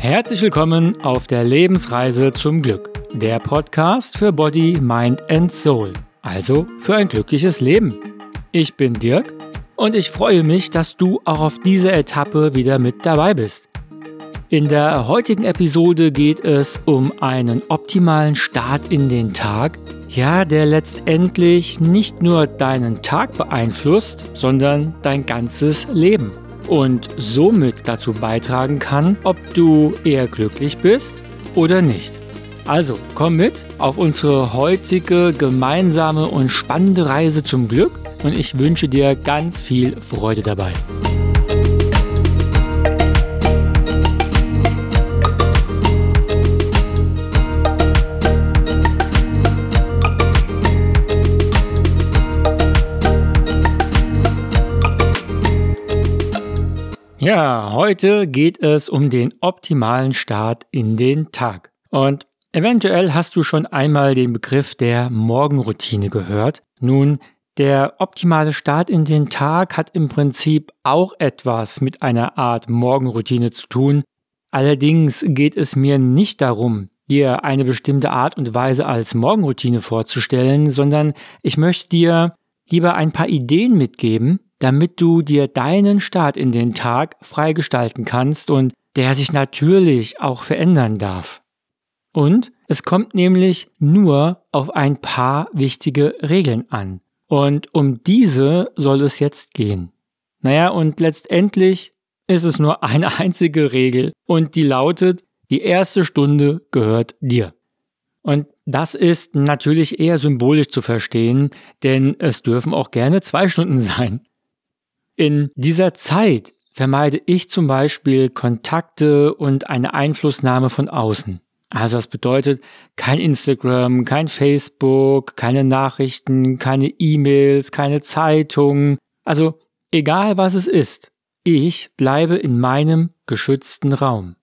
Herzlich willkommen auf der Lebensreise zum Glück, der Podcast für Body, Mind and Soul, also für ein glückliches Leben. Ich bin Dirk und ich freue mich, dass du auch auf dieser Etappe wieder mit dabei bist. In der heutigen Episode geht es um einen optimalen Start in den Tag, ja, der letztendlich nicht nur deinen Tag beeinflusst, sondern dein ganzes Leben und somit dazu beitragen kann, ob du eher glücklich bist oder nicht. Also komm mit auf unsere heutige gemeinsame und spannende Reise zum Glück und ich wünsche dir ganz viel Freude dabei. Ja, heute geht es um den optimalen Start in den Tag. Und eventuell hast du schon einmal den Begriff der Morgenroutine gehört. Nun, der optimale Start in den Tag hat im Prinzip auch etwas mit einer Art Morgenroutine zu tun. Allerdings geht es mir nicht darum, dir eine bestimmte Art und Weise als Morgenroutine vorzustellen, sondern ich möchte dir lieber ein paar Ideen mitgeben, damit du dir deinen Start in den Tag freigestalten kannst und der sich natürlich auch verändern darf. Und es kommt nämlich nur auf ein paar wichtige Regeln an. Und um diese soll es jetzt gehen. Naja, und letztendlich ist es nur eine einzige Regel und die lautet, die erste Stunde gehört dir. Und das ist natürlich eher symbolisch zu verstehen, denn es dürfen auch gerne zwei Stunden sein. In dieser Zeit vermeide ich zum Beispiel Kontakte und eine Einflussnahme von außen. Also das bedeutet kein Instagram, kein Facebook, keine Nachrichten, keine E-Mails, keine Zeitung. Also egal was es ist, ich bleibe in meinem geschützten Raum.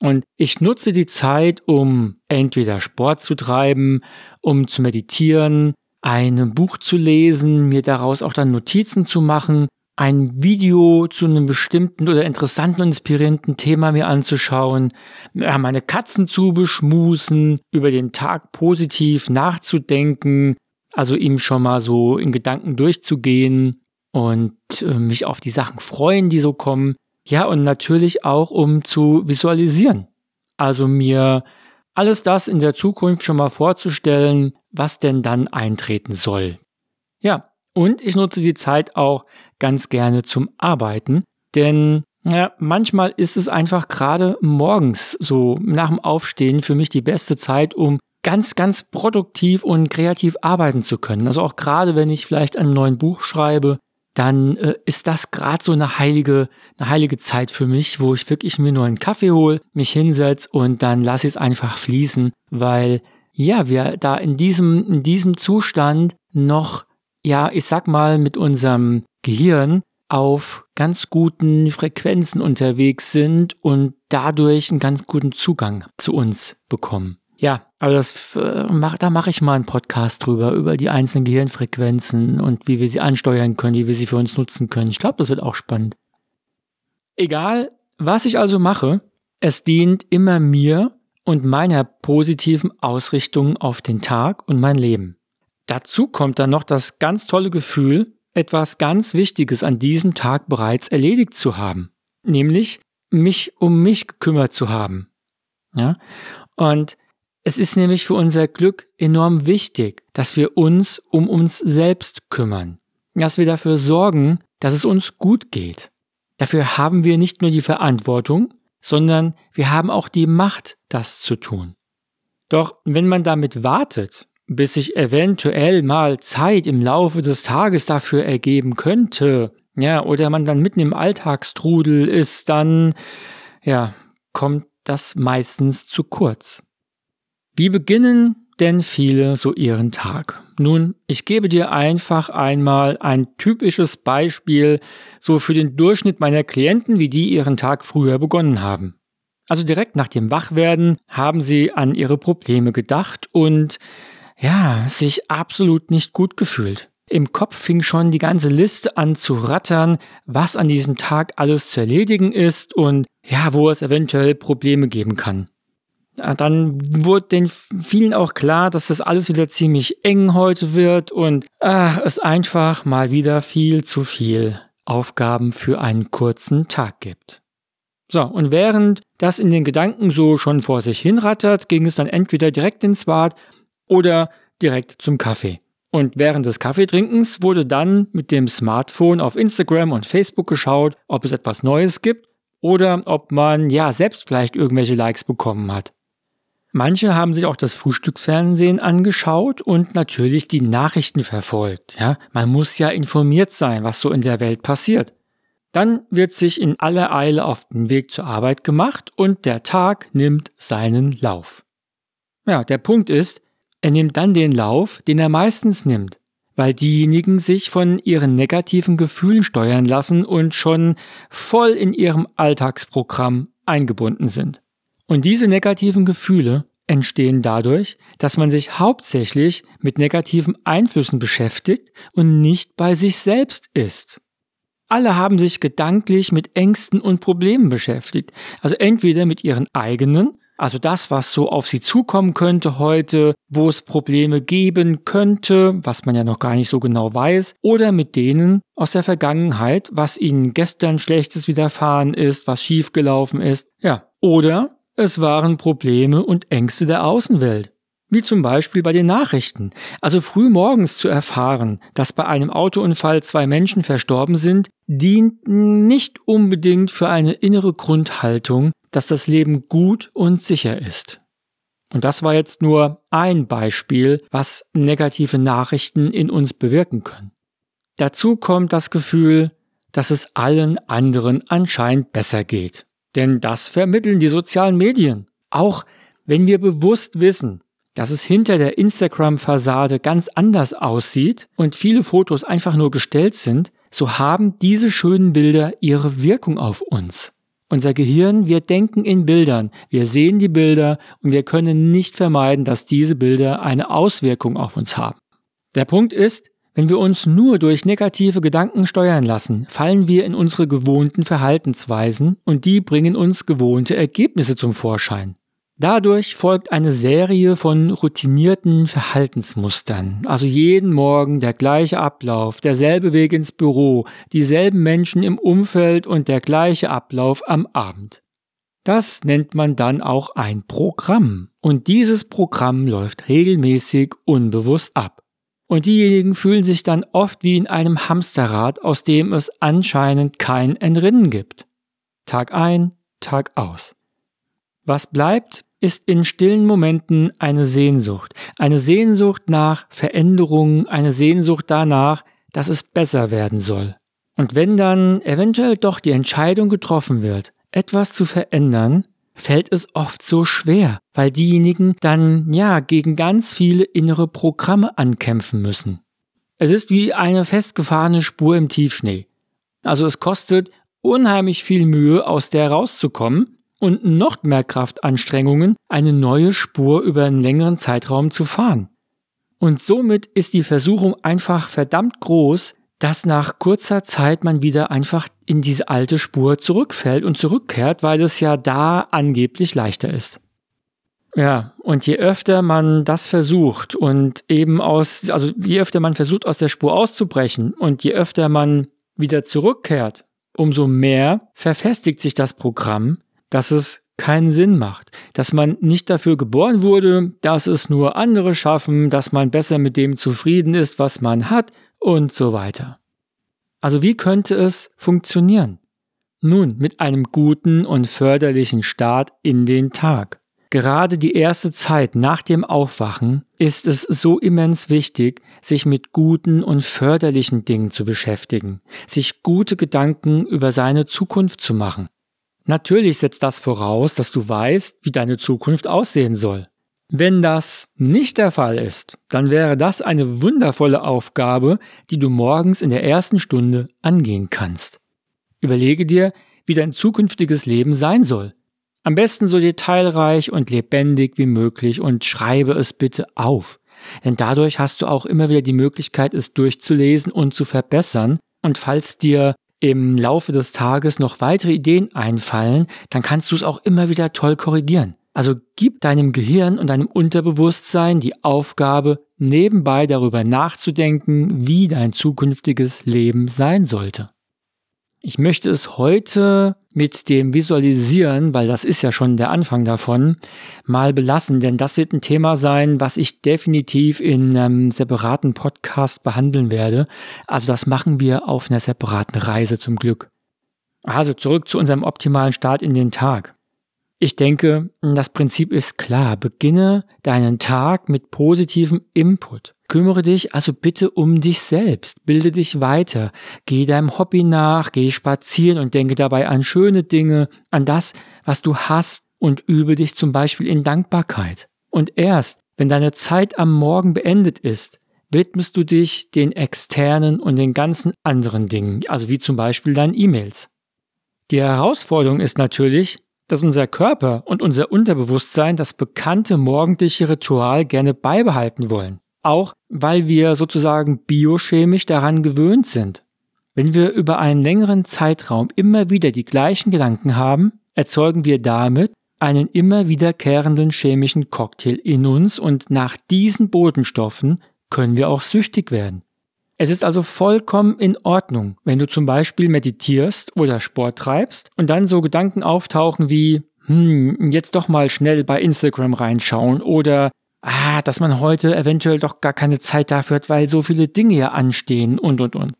Und ich nutze die Zeit, um entweder Sport zu treiben, um zu meditieren, ein Buch zu lesen, mir daraus auch dann Notizen zu machen ein Video zu einem bestimmten oder interessanten und inspirierenden Thema mir anzuschauen, meine Katzen zu beschmusen, über den Tag positiv nachzudenken, also ihm schon mal so in Gedanken durchzugehen und äh, mich auf die Sachen freuen, die so kommen. Ja, und natürlich auch, um zu visualisieren. Also mir alles das in der Zukunft schon mal vorzustellen, was denn dann eintreten soll. Ja, und ich nutze die Zeit auch ganz gerne zum Arbeiten, denn ja, manchmal ist es einfach gerade morgens so nach dem Aufstehen für mich die beste Zeit, um ganz, ganz produktiv und kreativ arbeiten zu können. Also auch gerade wenn ich vielleicht ein neues Buch schreibe, dann äh, ist das gerade so eine heilige, eine heilige Zeit für mich, wo ich wirklich mir nur einen Kaffee hole, mich hinsetze und dann lasse ich es einfach fließen, weil ja, wir da in diesem, in diesem Zustand noch ja, ich sag mal, mit unserem Gehirn auf ganz guten Frequenzen unterwegs sind und dadurch einen ganz guten Zugang zu uns bekommen. Ja, aber das, äh, mach, da mache ich mal einen Podcast drüber, über die einzelnen Gehirnfrequenzen und wie wir sie ansteuern können, wie wir sie für uns nutzen können. Ich glaube, das wird auch spannend. Egal, was ich also mache, es dient immer mir und meiner positiven Ausrichtung auf den Tag und mein Leben. Dazu kommt dann noch das ganz tolle Gefühl, etwas ganz Wichtiges an diesem Tag bereits erledigt zu haben, nämlich mich um mich gekümmert zu haben. Ja? Und es ist nämlich für unser Glück enorm wichtig, dass wir uns um uns selbst kümmern, dass wir dafür sorgen, dass es uns gut geht. Dafür haben wir nicht nur die Verantwortung, sondern wir haben auch die Macht, das zu tun. Doch wenn man damit wartet, bis sich eventuell mal Zeit im Laufe des Tages dafür ergeben könnte, ja, oder man dann mitten im Alltagstrudel ist, dann, ja, kommt das meistens zu kurz. Wie beginnen denn viele so ihren Tag? Nun, ich gebe dir einfach einmal ein typisches Beispiel so für den Durchschnitt meiner Klienten, wie die ihren Tag früher begonnen haben. Also direkt nach dem Wachwerden haben sie an ihre Probleme gedacht und ja, sich absolut nicht gut gefühlt. Im Kopf fing schon die ganze Liste an zu rattern, was an diesem Tag alles zu erledigen ist und ja, wo es eventuell Probleme geben kann. Dann wurde den vielen auch klar, dass das alles wieder ziemlich eng heute wird und ach, es einfach mal wieder viel zu viel Aufgaben für einen kurzen Tag gibt. So, und während das in den Gedanken so schon vor sich hinrattert, ging es dann entweder direkt ins Bad oder direkt zum Kaffee. Und während des Kaffeetrinkens wurde dann mit dem Smartphone auf Instagram und Facebook geschaut, ob es etwas Neues gibt oder ob man ja selbst vielleicht irgendwelche Likes bekommen hat. Manche haben sich auch das Frühstücksfernsehen angeschaut und natürlich die Nachrichten verfolgt. Ja, man muss ja informiert sein, was so in der Welt passiert. Dann wird sich in aller Eile auf den Weg zur Arbeit gemacht und der Tag nimmt seinen Lauf. Ja, der Punkt ist, er nimmt dann den Lauf, den er meistens nimmt, weil diejenigen sich von ihren negativen Gefühlen steuern lassen und schon voll in ihrem Alltagsprogramm eingebunden sind. Und diese negativen Gefühle entstehen dadurch, dass man sich hauptsächlich mit negativen Einflüssen beschäftigt und nicht bei sich selbst ist. Alle haben sich gedanklich mit Ängsten und Problemen beschäftigt, also entweder mit ihren eigenen also das, was so auf sie zukommen könnte heute, wo es Probleme geben könnte, was man ja noch gar nicht so genau weiß, oder mit denen aus der Vergangenheit, was ihnen gestern Schlechtes widerfahren ist, was schiefgelaufen ist. Ja, oder es waren Probleme und Ängste der Außenwelt. Wie zum Beispiel bei den Nachrichten. Also früh morgens zu erfahren, dass bei einem Autounfall zwei Menschen verstorben sind, dient nicht unbedingt für eine innere Grundhaltung, dass das Leben gut und sicher ist. Und das war jetzt nur ein Beispiel, was negative Nachrichten in uns bewirken können. Dazu kommt das Gefühl, dass es allen anderen anscheinend besser geht. Denn das vermitteln die sozialen Medien. Auch wenn wir bewusst wissen, dass es hinter der Instagram-Fassade ganz anders aussieht und viele Fotos einfach nur gestellt sind, so haben diese schönen Bilder ihre Wirkung auf uns. Unser Gehirn, wir denken in Bildern, wir sehen die Bilder und wir können nicht vermeiden, dass diese Bilder eine Auswirkung auf uns haben. Der Punkt ist, wenn wir uns nur durch negative Gedanken steuern lassen, fallen wir in unsere gewohnten Verhaltensweisen und die bringen uns gewohnte Ergebnisse zum Vorschein. Dadurch folgt eine Serie von routinierten Verhaltensmustern, also jeden Morgen der gleiche Ablauf, derselbe Weg ins Büro, dieselben Menschen im Umfeld und der gleiche Ablauf am Abend. Das nennt man dann auch ein Programm. Und dieses Programm läuft regelmäßig unbewusst ab. Und diejenigen fühlen sich dann oft wie in einem Hamsterrad, aus dem es anscheinend kein Entrinnen gibt. Tag ein, Tag aus. Was bleibt, ist in stillen Momenten eine Sehnsucht. Eine Sehnsucht nach Veränderungen, eine Sehnsucht danach, dass es besser werden soll. Und wenn dann eventuell doch die Entscheidung getroffen wird, etwas zu verändern, fällt es oft so schwer, weil diejenigen dann ja gegen ganz viele innere Programme ankämpfen müssen. Es ist wie eine festgefahrene Spur im Tiefschnee. Also es kostet unheimlich viel Mühe, aus der rauszukommen, und noch mehr Kraftanstrengungen, eine neue Spur über einen längeren Zeitraum zu fahren. Und somit ist die Versuchung einfach verdammt groß, dass nach kurzer Zeit man wieder einfach in diese alte Spur zurückfällt und zurückkehrt, weil es ja da angeblich leichter ist. Ja, und je öfter man das versucht und eben aus, also je öfter man versucht, aus der Spur auszubrechen und je öfter man wieder zurückkehrt, umso mehr verfestigt sich das Programm dass es keinen Sinn macht, dass man nicht dafür geboren wurde, dass es nur andere schaffen, dass man besser mit dem zufrieden ist, was man hat und so weiter. Also wie könnte es funktionieren? Nun, mit einem guten und förderlichen Start in den Tag. Gerade die erste Zeit nach dem Aufwachen ist es so immens wichtig, sich mit guten und förderlichen Dingen zu beschäftigen, sich gute Gedanken über seine Zukunft zu machen. Natürlich setzt das voraus, dass du weißt, wie deine Zukunft aussehen soll. Wenn das nicht der Fall ist, dann wäre das eine wundervolle Aufgabe, die du morgens in der ersten Stunde angehen kannst. Überlege dir, wie dein zukünftiges Leben sein soll. Am besten so detailreich und lebendig wie möglich und schreibe es bitte auf. denn dadurch hast du auch immer wieder die Möglichkeit, es durchzulesen und zu verbessern. Und falls dir im Laufe des Tages noch weitere Ideen einfallen, dann kannst du es auch immer wieder toll korrigieren. Also gib deinem Gehirn und deinem Unterbewusstsein die Aufgabe, nebenbei darüber nachzudenken, wie dein zukünftiges Leben sein sollte. Ich möchte es heute mit dem Visualisieren, weil das ist ja schon der Anfang davon, mal belassen, denn das wird ein Thema sein, was ich definitiv in einem separaten Podcast behandeln werde. Also das machen wir auf einer separaten Reise zum Glück. Also zurück zu unserem optimalen Start in den Tag. Ich denke, das Prinzip ist klar. Beginne deinen Tag mit positivem Input. Kümmere dich also bitte um dich selbst. Bilde dich weiter. Geh deinem Hobby nach, geh spazieren und denke dabei an schöne Dinge, an das, was du hast und übe dich zum Beispiel in Dankbarkeit. Und erst, wenn deine Zeit am Morgen beendet ist, widmest du dich den externen und den ganzen anderen Dingen, also wie zum Beispiel deinen E-Mails. Die Herausforderung ist natürlich, dass unser Körper und unser Unterbewusstsein das bekannte morgendliche Ritual gerne beibehalten wollen. Auch weil wir sozusagen biochemisch daran gewöhnt sind. Wenn wir über einen längeren Zeitraum immer wieder die gleichen Gedanken haben, erzeugen wir damit einen immer wiederkehrenden chemischen Cocktail in uns und nach diesen Bodenstoffen können wir auch süchtig werden. Es ist also vollkommen in Ordnung, wenn du zum Beispiel meditierst oder Sport treibst und dann so Gedanken auftauchen wie, hm, jetzt doch mal schnell bei Instagram reinschauen oder ah, dass man heute eventuell doch gar keine Zeit dafür hat, weil so viele Dinge ja anstehen und und und.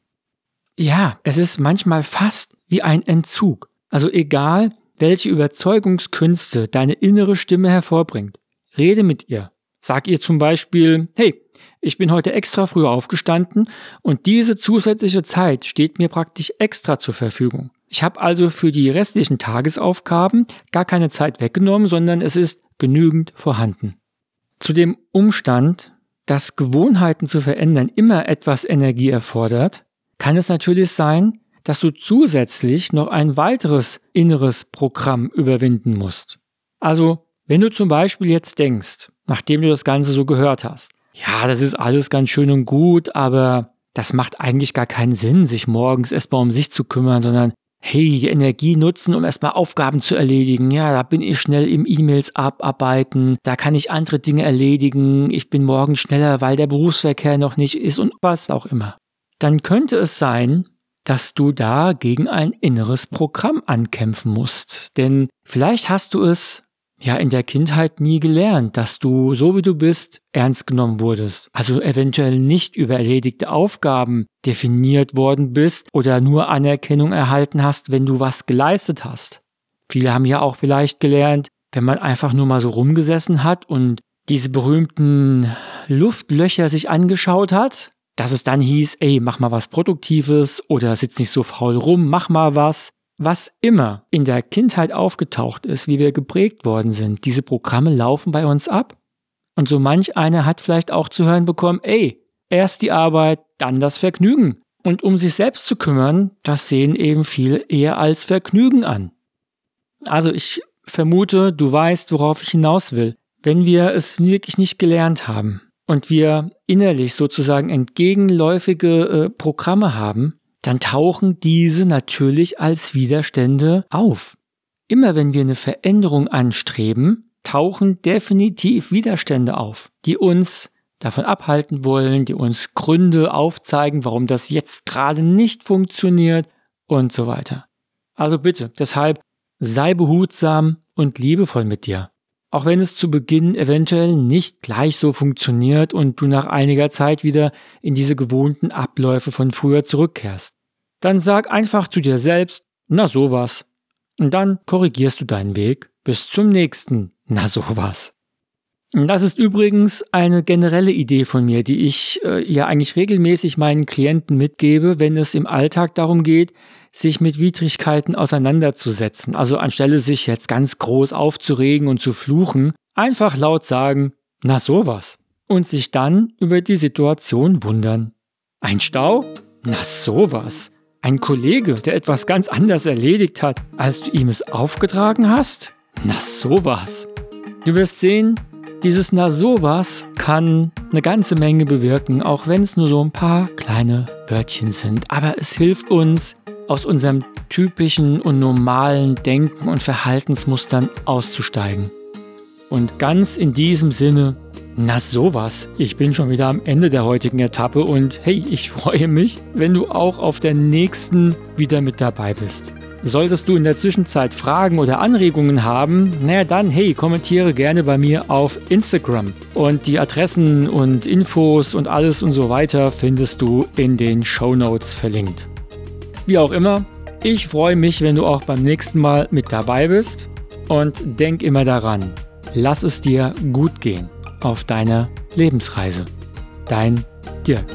Ja, es ist manchmal fast wie ein Entzug. Also egal, welche Überzeugungskünste deine innere Stimme hervorbringt, rede mit ihr. Sag ihr zum Beispiel, hey, ich bin heute extra früh aufgestanden und diese zusätzliche Zeit steht mir praktisch extra zur Verfügung. Ich habe also für die restlichen Tagesaufgaben gar keine Zeit weggenommen, sondern es ist genügend vorhanden. Zu dem Umstand, dass Gewohnheiten zu verändern immer etwas Energie erfordert, kann es natürlich sein, dass du zusätzlich noch ein weiteres inneres Programm überwinden musst. Also, wenn du zum Beispiel jetzt denkst, nachdem du das Ganze so gehört hast, ja, das ist alles ganz schön und gut, aber das macht eigentlich gar keinen Sinn, sich morgens erstmal um sich zu kümmern, sondern hey, die Energie nutzen, um erstmal Aufgaben zu erledigen. Ja, da bin ich schnell im E-Mails abarbeiten, da kann ich andere Dinge erledigen, ich bin morgen schneller, weil der Berufsverkehr noch nicht ist und was auch immer. Dann könnte es sein, dass du da gegen ein inneres Programm ankämpfen musst. Denn vielleicht hast du es ja in der Kindheit nie gelernt, dass du, so wie du bist, ernst genommen wurdest. Also eventuell nicht über erledigte Aufgaben definiert worden bist oder nur Anerkennung erhalten hast, wenn du was geleistet hast. Viele haben ja auch vielleicht gelernt, wenn man einfach nur mal so rumgesessen hat und diese berühmten Luftlöcher sich angeschaut hat, dass es dann hieß, ey, mach mal was Produktives oder sitz nicht so faul rum, mach mal was. Was immer in der Kindheit aufgetaucht ist, wie wir geprägt worden sind, diese Programme laufen bei uns ab. Und so manch einer hat vielleicht auch zu hören bekommen, ey, erst die Arbeit, dann das Vergnügen. Und um sich selbst zu kümmern, das sehen eben viele eher als Vergnügen an. Also ich vermute, du weißt, worauf ich hinaus will. Wenn wir es wirklich nicht gelernt haben und wir innerlich sozusagen entgegenläufige äh, Programme haben, dann tauchen diese natürlich als Widerstände auf. Immer wenn wir eine Veränderung anstreben, tauchen definitiv Widerstände auf, die uns davon abhalten wollen, die uns Gründe aufzeigen, warum das jetzt gerade nicht funktioniert und so weiter. Also bitte, deshalb sei behutsam und liebevoll mit dir. Auch wenn es zu Beginn eventuell nicht gleich so funktioniert und du nach einiger Zeit wieder in diese gewohnten Abläufe von früher zurückkehrst. Dann sag einfach zu dir selbst, na sowas. Und dann korrigierst du deinen Weg bis zum nächsten, na sowas. Das ist übrigens eine generelle Idee von mir, die ich äh, ja eigentlich regelmäßig meinen Klienten mitgebe, wenn es im Alltag darum geht, sich mit Widrigkeiten auseinanderzusetzen. Also anstelle sich jetzt ganz groß aufzuregen und zu fluchen, einfach laut sagen, na sowas. Und sich dann über die Situation wundern. Ein Stau? Na sowas. Ein Kollege, der etwas ganz anders erledigt hat, als du ihm es aufgetragen hast? Na sowas. Du wirst sehen, dieses Na sowas kann eine ganze Menge bewirken, auch wenn es nur so ein paar kleine Wörtchen sind. Aber es hilft uns, aus unserem typischen und normalen Denken und Verhaltensmustern auszusteigen. Und ganz in diesem Sinne, na sowas, ich bin schon wieder am Ende der heutigen Etappe und hey, ich freue mich, wenn du auch auf der nächsten wieder mit dabei bist. Solltest du in der Zwischenzeit Fragen oder Anregungen haben, naja dann, hey, kommentiere gerne bei mir auf Instagram. Und die Adressen und Infos und alles und so weiter findest du in den Show Notes verlinkt. Wie auch immer, ich freue mich, wenn du auch beim nächsten Mal mit dabei bist. Und denk immer daran, lass es dir gut gehen auf deiner Lebensreise. Dein Dirk.